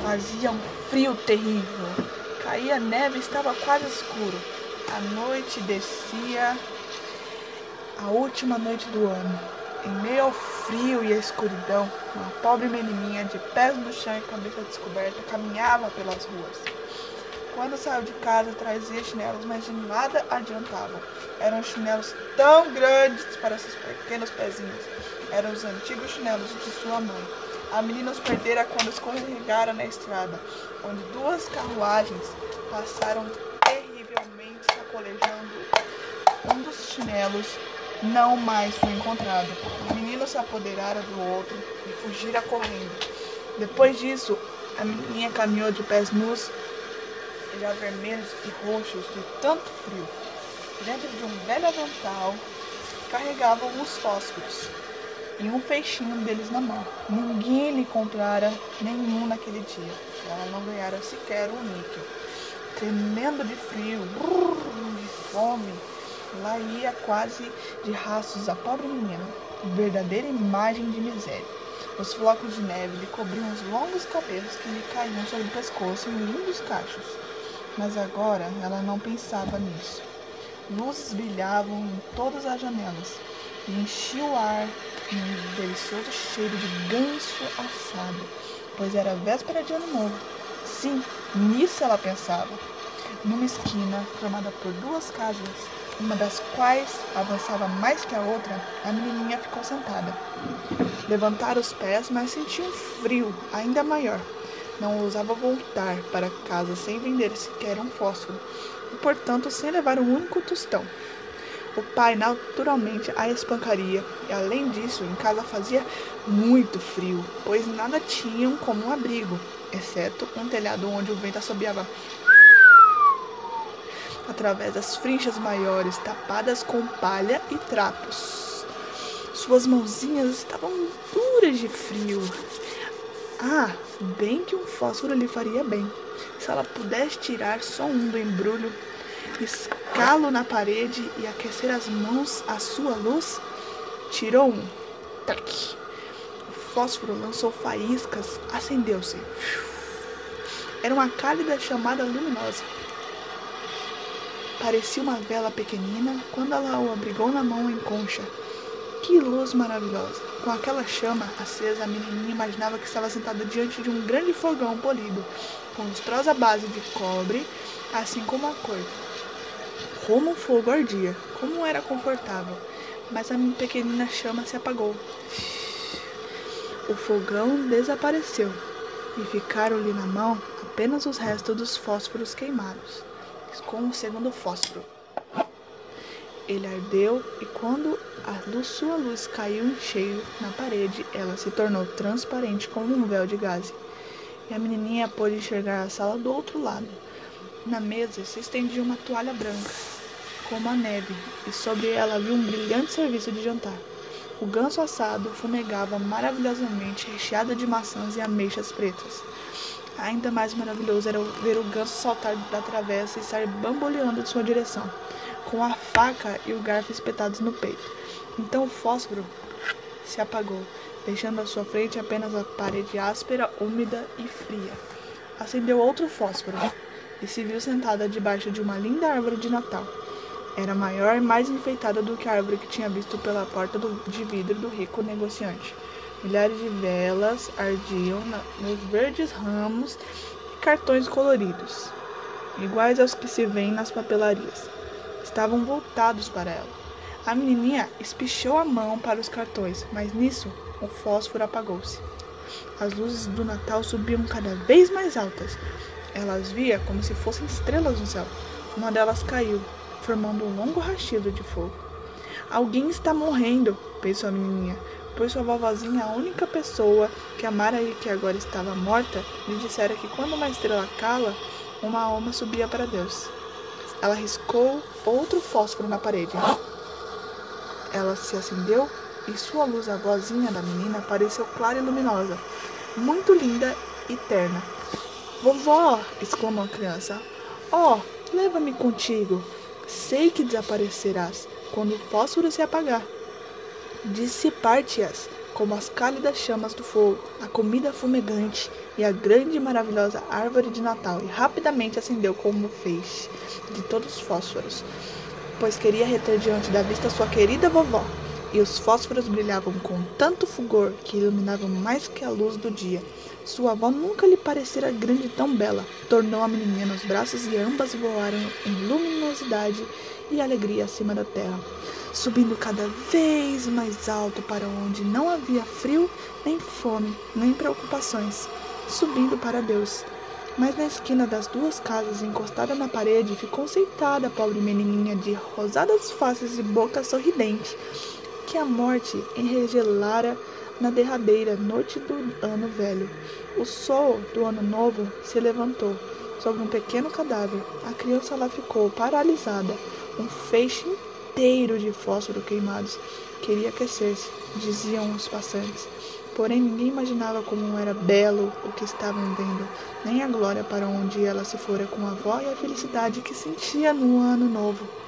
Fazia um frio terrível. Caía neve e estava quase escuro. A noite descia, a última noite do ano. Em meio ao frio e à escuridão, uma pobre menininha de pés no chão e cabeça descoberta caminhava pelas ruas. Quando saiu de casa, trazia chinelos, mas de nada adiantavam. Eram chinelos tão grandes para seus pequenos pezinhos. Eram os antigos chinelos de sua mãe. A menina os perdera quando escorregaram na estrada, onde duas carruagens passaram terrivelmente sacolejando. Um dos chinelos não mais foi encontrado. O menino se apoderara do outro e fugira correndo. Depois disso, a menininha caminhou de pés nus, já vermelhos e roxos de tanto frio. Dentro de um velho avental, carregavam os fósforos e um feixinho deles na mão. Ninguém lhe comprara nenhum naquele dia. Ela não ganhara sequer um níquel. Tremendo de frio, de fome, Lá ia quase de rastros a pobre menina, verdadeira imagem de miséria. Os flocos de neve lhe cobriam os longos cabelos que lhe caíam sobre o pescoço em lindos cachos. Mas agora ela não pensava nisso. Luzes brilhavam em todas as janelas e enchia o ar um delicioso cheiro de ganso assado, pois era véspera de ano novo. Sim, nisso ela pensava. Numa esquina formada por duas casas, uma das quais avançava mais que a outra, a menininha ficou sentada. Levantara os pés, mas sentia um frio ainda maior. Não ousava voltar para casa sem vender sequer um fósforo, e portanto sem levar um único tostão. O pai naturalmente a espancaria, e além disso, em casa fazia muito frio, pois nada tinham como um abrigo, exceto um telhado onde o vento assobiava através das frinchas maiores tapadas com palha e trapos. Suas mãozinhas estavam duras de frio. Ah, bem que um fósforo lhe faria bem. Se ela pudesse tirar só um do embrulho, escá-lo na parede e aquecer as mãos à sua luz, tirou um. Tac! O fósforo lançou faíscas, acendeu-se. Era uma cálida chamada luminosa. Parecia uma vela pequenina quando ela o abrigou na mão em concha. Que luz maravilhosa! Com aquela chama acesa, a menininha imaginava que estava sentada diante de um grande fogão polido, com lustrosa base de cobre, assim como a cor. Como o fogo ardia, como era confortável, mas a pequenina chama se apagou. O fogão desapareceu e ficaram-lhe na mão apenas os restos dos fósforos queimados com o segundo fósforo. Ele ardeu e quando a luz, sua luz caiu em cheio na parede, ela se tornou transparente como um véu de gaze. E a menininha pôde enxergar a sala do outro lado. Na mesa se estendia uma toalha branca, como a neve, e sobre ela havia um brilhante serviço de jantar. O ganso assado fumegava maravilhosamente, recheado de maçãs e ameixas pretas. Ainda mais maravilhoso era ver o ganso saltar da travessa e sair bamboleando em sua direção, com a faca e o garfo espetados no peito. Então o fósforo se apagou, deixando à sua frente apenas a parede áspera, úmida e fria. Acendeu outro fósforo e se viu sentada debaixo de uma linda árvore de Natal. Era maior e mais enfeitada do que a árvore que tinha visto pela porta do, de vidro do rico negociante. Milhares de velas ardiam nos verdes ramos e cartões coloridos, iguais aos que se vêem nas papelarias. Estavam voltados para ela. A menininha espichou a mão para os cartões, mas nisso o fósforo apagou-se. As luzes do Natal subiam cada vez mais altas. Ela as via como se fossem estrelas no céu. Uma delas caiu, formando um longo rastilho de fogo. Alguém está morrendo, pensou a menininha pois sua vovozinha, a única pessoa que amara e que agora estava morta, lhe dissera que quando uma estrela cala, uma alma subia para Deus. Ela riscou outro fósforo na parede. Ela se acendeu e sua luz, a vozinha da menina, pareceu clara e luminosa, muito linda e terna. Vovó! exclamou a criança. Oh, leva-me contigo. Sei que desaparecerás quando o fósforo se apagar. Dissipar-te-as, como as cálidas chamas do fogo, a comida fumegante e a grande e maravilhosa árvore de Natal, e rapidamente acendeu como feixe de todos os fósforos, pois queria reter diante da vista sua querida vovó. E os fósforos brilhavam com tanto fulgor que iluminavam mais que a luz do dia. Sua avó nunca lhe parecera grande e tão bela. Tornou a menininha nos braços e ambas voaram em luminosidade e alegria acima da terra subindo cada vez mais alto para onde não havia frio, nem fome, nem preocupações, subindo para Deus. Mas na esquina das duas casas, encostada na parede, ficou sentada a pobre menininha de rosadas faces e boca sorridente, que a morte enregelara na derradeira noite do ano velho. O sol do ano novo se levantou sobre um pequeno cadáver. A criança lá ficou paralisada, um feixe inteiro de fósforo queimados. Queria aquecer-se, diziam os passantes. Porém, ninguém imaginava como era belo o que estavam vendo, nem a glória para onde ela se fora com a avó e a felicidade que sentia no ano novo.